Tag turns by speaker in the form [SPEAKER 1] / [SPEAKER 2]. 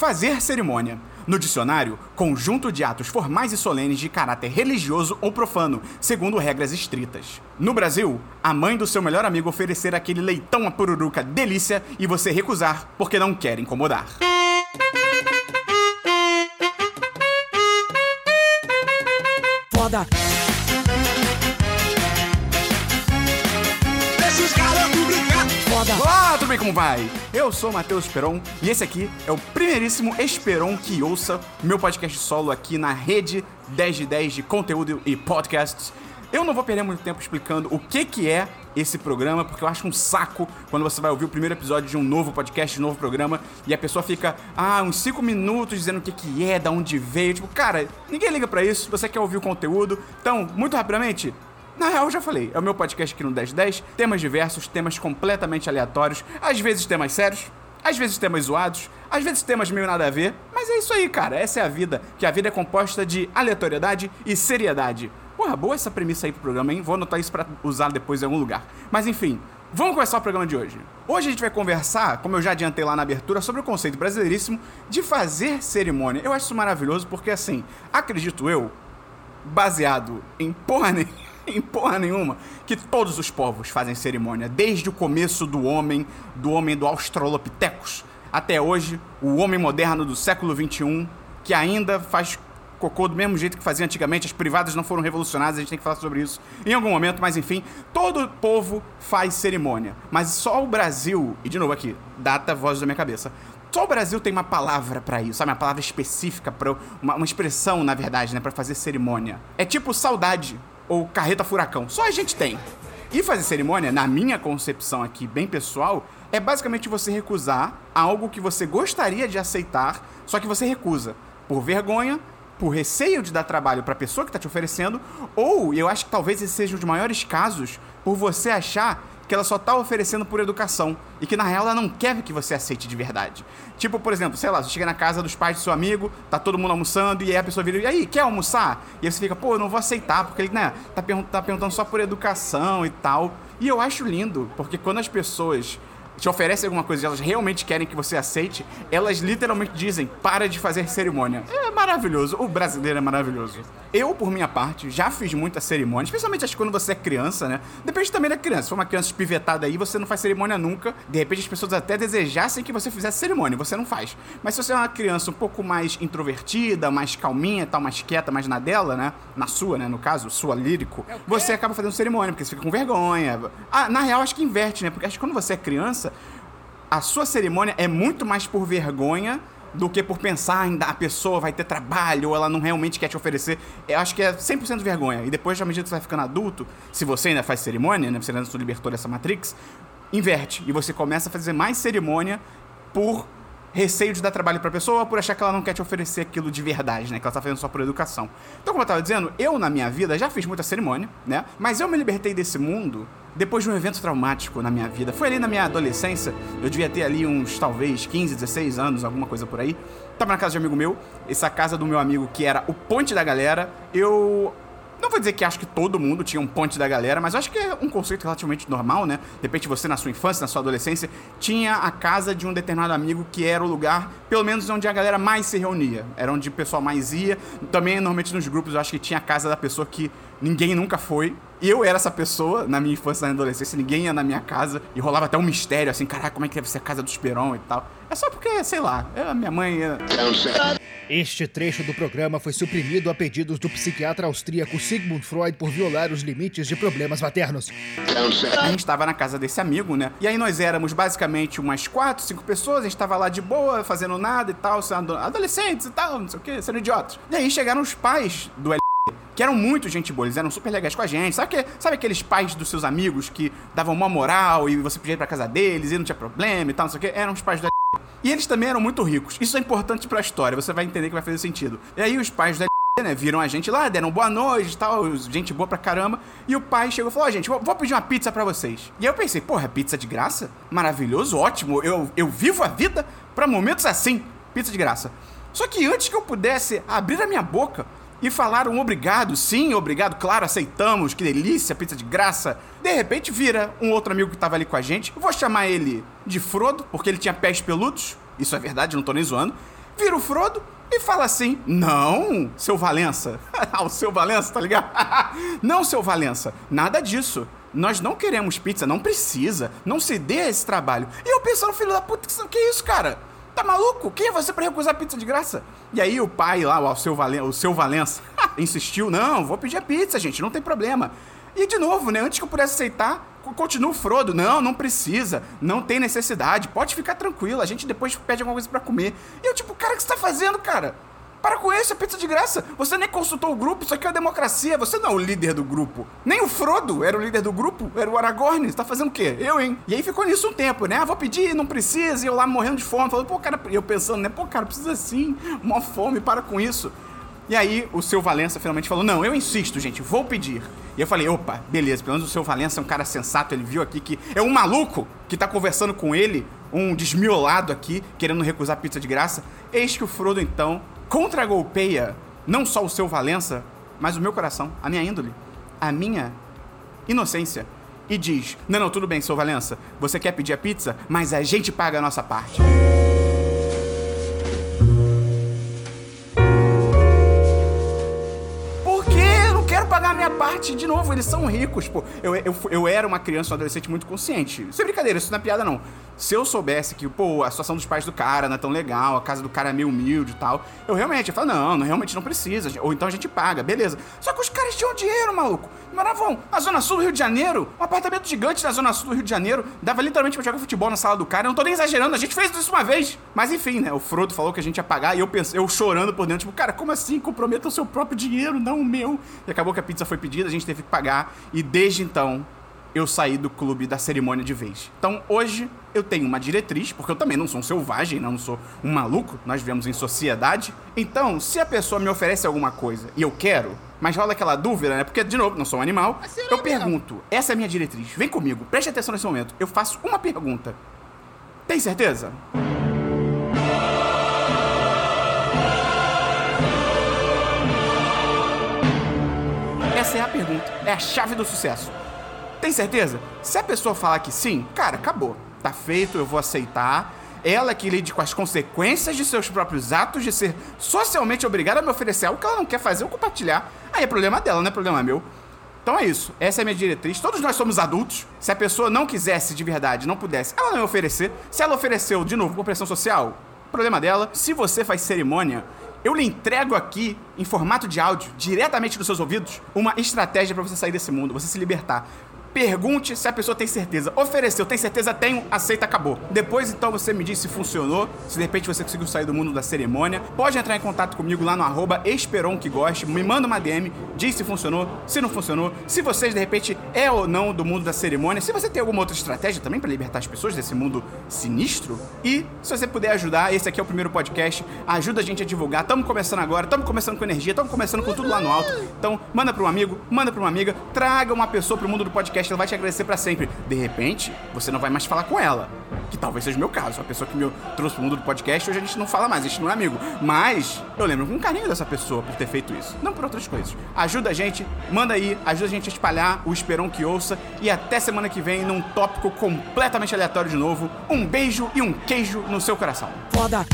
[SPEAKER 1] Fazer cerimônia. No dicionário, conjunto de atos formais e solenes de caráter religioso ou profano, segundo regras estritas. No Brasil, a mãe do seu melhor amigo oferecer aquele leitão a pururuca delícia e você recusar porque não quer incomodar.
[SPEAKER 2] Foda. Foda.
[SPEAKER 1] Olá, tudo bem? Como vai? Eu sou o Matheus Esperon e esse aqui é o primeiríssimo Esperon que ouça meu podcast solo aqui na rede 10 de 10 de conteúdo e podcasts. Eu não vou perder muito tempo explicando o que, que é esse programa, porque eu acho um saco quando você vai ouvir o primeiro episódio de um novo podcast, de um novo programa, e a pessoa fica, ah, uns 5 minutos dizendo o que, que é, da onde veio. Tipo, cara, ninguém liga pra isso, você quer ouvir o conteúdo. Então, muito rapidamente, na real, eu já falei, é o meu podcast aqui no 1010, temas diversos, temas completamente aleatórios, às vezes temas sérios, às vezes temas zoados, às vezes temas meio nada a ver, mas é isso aí, cara, essa é a vida, que a vida é composta de aleatoriedade e seriedade. Porra, boa essa premissa aí pro programa, hein? Vou anotar isso pra usar depois em algum lugar. Mas enfim, vamos começar o programa de hoje. Hoje a gente vai conversar, como eu já adiantei lá na abertura, sobre o conceito brasileiríssimo de fazer cerimônia. Eu acho isso maravilhoso porque, assim, acredito eu, baseado em porra, ne- em porra nenhuma, que todos os povos fazem cerimônia, desde o começo do homem, do homem do Australopithecus, até hoje, o homem moderno do século XXI, que ainda faz cocô do mesmo jeito que fazia antigamente, as privadas não foram revolucionadas, a gente tem que falar sobre isso em algum momento, mas enfim, todo povo faz cerimônia. Mas só o Brasil, e de novo aqui, data voz da minha cabeça. Só o Brasil tem uma palavra pra isso, sabe? Uma palavra específica, pra, uma, uma expressão, na verdade, né? Pra fazer cerimônia. É tipo saudade ou carreta furacão. Só a gente tem. E fazer cerimônia, na minha concepção aqui, bem pessoal, é basicamente você recusar algo que você gostaria de aceitar, só que você recusa. Por vergonha, por receio de dar trabalho pra pessoa que tá te oferecendo, ou, eu acho que talvez esse seja um dos maiores casos, por você achar que ela só tá oferecendo por educação e que na real ela não quer que você aceite de verdade. Tipo, por exemplo, sei lá, você chega na casa dos pais do seu amigo, tá todo mundo almoçando e aí a pessoa vira, e aí, quer almoçar? E aí você fica, pô, eu não vou aceitar, porque ele, né, tá, tá perguntando só por educação e tal. E eu acho lindo, porque quando as pessoas te oferecem alguma coisa e elas realmente querem que você aceite, elas literalmente dizem, para de fazer cerimônia. É maravilhoso, o brasileiro é maravilhoso. Eu, por minha parte, já fiz muita cerimônia, especialmente acho que quando você é criança, né? Depende também da criança. Se for uma criança espivetada aí, você não faz cerimônia nunca. De repente as pessoas até desejassem que você fizesse cerimônia, você não faz. Mas se você é uma criança um pouco mais introvertida, mais calminha, tal, mais quieta, mais na dela, né? Na sua, né? No caso, sua lírico, você acaba fazendo cerimônia, porque você fica com vergonha. Ah, na real, acho que inverte, né? Porque acho que quando você é criança, a sua cerimônia é muito mais por vergonha do que por pensar ainda a pessoa vai ter trabalho ou ela não realmente quer te oferecer. Eu acho que é 100% vergonha. E depois, à medida que você vai ficando adulto, se você ainda faz cerimônia, né, você ainda se libertou dessa Matrix, inverte. E você começa a fazer mais cerimônia por receio de dar trabalho pra pessoa ou por achar que ela não quer te oferecer aquilo de verdade, né? Que ela tá fazendo só por educação. Então, como eu tava dizendo, eu na minha vida já fiz muita cerimônia, né? Mas eu me libertei desse mundo depois de um evento traumático na minha vida. Foi ali na minha adolescência, eu devia ter ali uns talvez 15, 16 anos, alguma coisa por aí. Tava na casa de um amigo meu, essa casa do meu amigo que era o ponte da galera. Eu não vou dizer que acho que todo mundo tinha um ponte da galera, mas acho que é um conceito relativamente normal, né? De repente você, na sua infância, na sua adolescência, tinha a casa de um determinado amigo que era o lugar, pelo menos, onde a galera mais se reunia. Era onde o pessoal mais ia. Também, normalmente, nos grupos, eu acho que tinha a casa da pessoa que ninguém nunca foi. Eu era essa pessoa na minha infância e na adolescência, ninguém ia na minha casa e rolava até um mistério, assim, caraca, como é que deve ser a casa do Esperon e tal. É só porque, sei lá, eu- a minha mãe. é-
[SPEAKER 2] Este trecho do programa foi suprimido a pedidos do psiquiatra austríaco Sigmund Freud por violar os limites de problemas maternos.
[SPEAKER 1] A gente tava na casa desse amigo, né? E aí nós éramos basicamente umas quatro, cinco pessoas, a gente tava lá de boa, fazendo nada e tal, sendo adolescentes e tal, não sei o que, sendo idiotas. E aí chegaram os pais do que eram muito gente boa, eles eram super legais com a gente. Sabe, que, sabe aqueles pais dos seus amigos que davam uma moral e você podia ir pra casa deles e não tinha problema e tal, não sei o que? Eram os pais L E eles também eram muito ricos. Isso é importante pra história, você vai entender que vai fazer sentido. E aí os pais L né, viram a gente lá, deram boa noite e tal, gente boa pra caramba. E o pai chegou e falou: Ó, gente, vou, pedir uma pizza pra vocês. E aí eu pensei: porra, pizza de graça? Maravilhoso, ótimo. Eu, eu vivo a vida pra momentos assim. Pizza de graça. Só que antes que eu pudesse abrir a minha boca e falar um obrigado, sim, obrigado, claro, aceitamos, que delícia, pizza de graça. De repente vira um outro amigo que tava ali com a gente. Vou chamar ele de Frodo, porque ele tinha pés peludos. Isso é verdade, não tô nem zoando. vira o Frodo e fala assim: Não, seu Valença. o seu Valença, tá ligado? não, seu Valença, nada disso. Nós não queremos pizza, não precisa. Não se dê esse trabalho. E eu pensando, filho da puta, que isso, cara? Tá maluco? Quem é você pra recusar pizza de graça? E aí o pai lá, o seu, Valen o seu Valença, insistiu: Não, vou pedir a pizza, gente, não tem problema. E de novo, né? Antes que eu pudesse aceitar, continua o Frodo. Não, não precisa. Não tem necessidade. Pode ficar tranquilo. A gente depois pede alguma coisa para comer. E eu, tipo, cara, o que você tá fazendo, cara? Para com isso, é pizza de graça. Você nem consultou o grupo, isso aqui é democracia. Você não é o líder do grupo. Nem o Frodo era o líder do grupo, era o Aragorn. Você tá fazendo o quê? Eu, hein? E aí ficou nisso um tempo, né? Ah, vou pedir, não precisa. E eu lá morrendo de fome, falando, pô, cara, eu pensando, né? Pô, cara, precisa sim. Mó fome, para com isso. E aí o seu Valença finalmente falou: Não, eu insisto, gente, vou pedir. E eu falei: opa, beleza, pelo menos o seu Valença é um cara sensato, ele viu aqui que é um maluco que tá conversando com ele, um desmiolado aqui, querendo recusar pizza de graça. Eis que o Frodo, então, contra-golpeia não só o seu Valença, mas o meu coração, a minha índole, a minha inocência. E diz: Não, não, tudo bem, seu Valença, você quer pedir a pizza, mas a gente paga a nossa parte. Parte de novo. Eles são ricos, pô. Eu, eu, eu era uma criança, um adolescente muito consciente. Isso é brincadeira, isso não é piada, não. Se eu soubesse que, pô, a situação dos pais do cara não é tão legal, a casa do cara é meio humilde e tal, eu realmente ia falar, não, não, realmente não precisa. Ou então a gente paga, beleza. Só que os caras tinham dinheiro, maluco. Moravam na Zona Sul do Rio de Janeiro, um apartamento gigante na Zona Sul do Rio de Janeiro, dava literalmente pra jogar futebol na sala do cara. Eu não tô nem exagerando, a gente fez isso uma vez. Mas enfim, né? O Frodo falou que a gente ia pagar e eu pensei, eu chorando por dentro, tipo, cara, como assim? Comprometa o seu próprio dinheiro, não o meu. E acabou que a pizza foi pedida, a gente teve que pagar. E desde então, eu saí do clube da cerimônia de vez. Então hoje eu tenho uma diretriz, porque eu também não sou um selvagem, não sou um maluco, nós vivemos em sociedade. Então, se a pessoa me oferece alguma coisa e eu quero, mas rola aquela dúvida, né? Porque, de novo, não sou um animal. Eu pergunto, essa é a minha diretriz, vem comigo, preste atenção nesse momento. Eu faço uma pergunta. Tem certeza? Essa é a pergunta, é a chave do sucesso. Tem certeza? Se a pessoa falar que sim, cara, acabou. Tá feito, eu vou aceitar. Ela que lide com as consequências de seus próprios atos, de ser socialmente obrigada a me oferecer algo que ela não quer fazer ou compartilhar. Aí é problema dela, não é problema meu. Então é isso. Essa é a minha diretriz. Todos nós somos adultos. Se a pessoa não quisesse de verdade, não pudesse, ela não ia oferecer. Se ela ofereceu, de novo, por pressão social, problema dela. Se você faz cerimônia, eu lhe entrego aqui, em formato de áudio, diretamente dos seus ouvidos, uma estratégia para você sair desse mundo, você se libertar. Pergunte se a pessoa tem certeza. Ofereceu, tem certeza? Tenho, aceita, acabou. Depois, então, você me diz se funcionou, se de repente você conseguiu sair do mundo da cerimônia. Pode entrar em contato comigo lá no arroba Esperon que goste, me manda uma DM, diz se funcionou, se não funcionou, se vocês, de repente, é ou não do mundo da cerimônia, se você tem alguma outra estratégia também para libertar as pessoas desse mundo sinistro. E, se você puder ajudar, esse aqui é o primeiro podcast, ajuda a gente a divulgar. Estamos começando agora, estamos começando com energia, estamos começando com tudo lá no alto. Então, manda para um amigo, manda para uma amiga, traga uma pessoa para o mundo do podcast podcast, ela vai te agradecer para sempre. De repente, você não vai mais falar com ela. Que talvez seja o meu caso. A pessoa que me trouxe pro mundo do podcast, hoje a gente não fala mais, a gente não é amigo. Mas eu lembro com carinho dessa pessoa por ter feito isso. Não por outras coisas. Ajuda a gente, manda aí, ajuda a gente a espalhar o Esperão que ouça. E até semana que vem num tópico completamente aleatório de novo. Um beijo e um queijo no seu coração. Foda!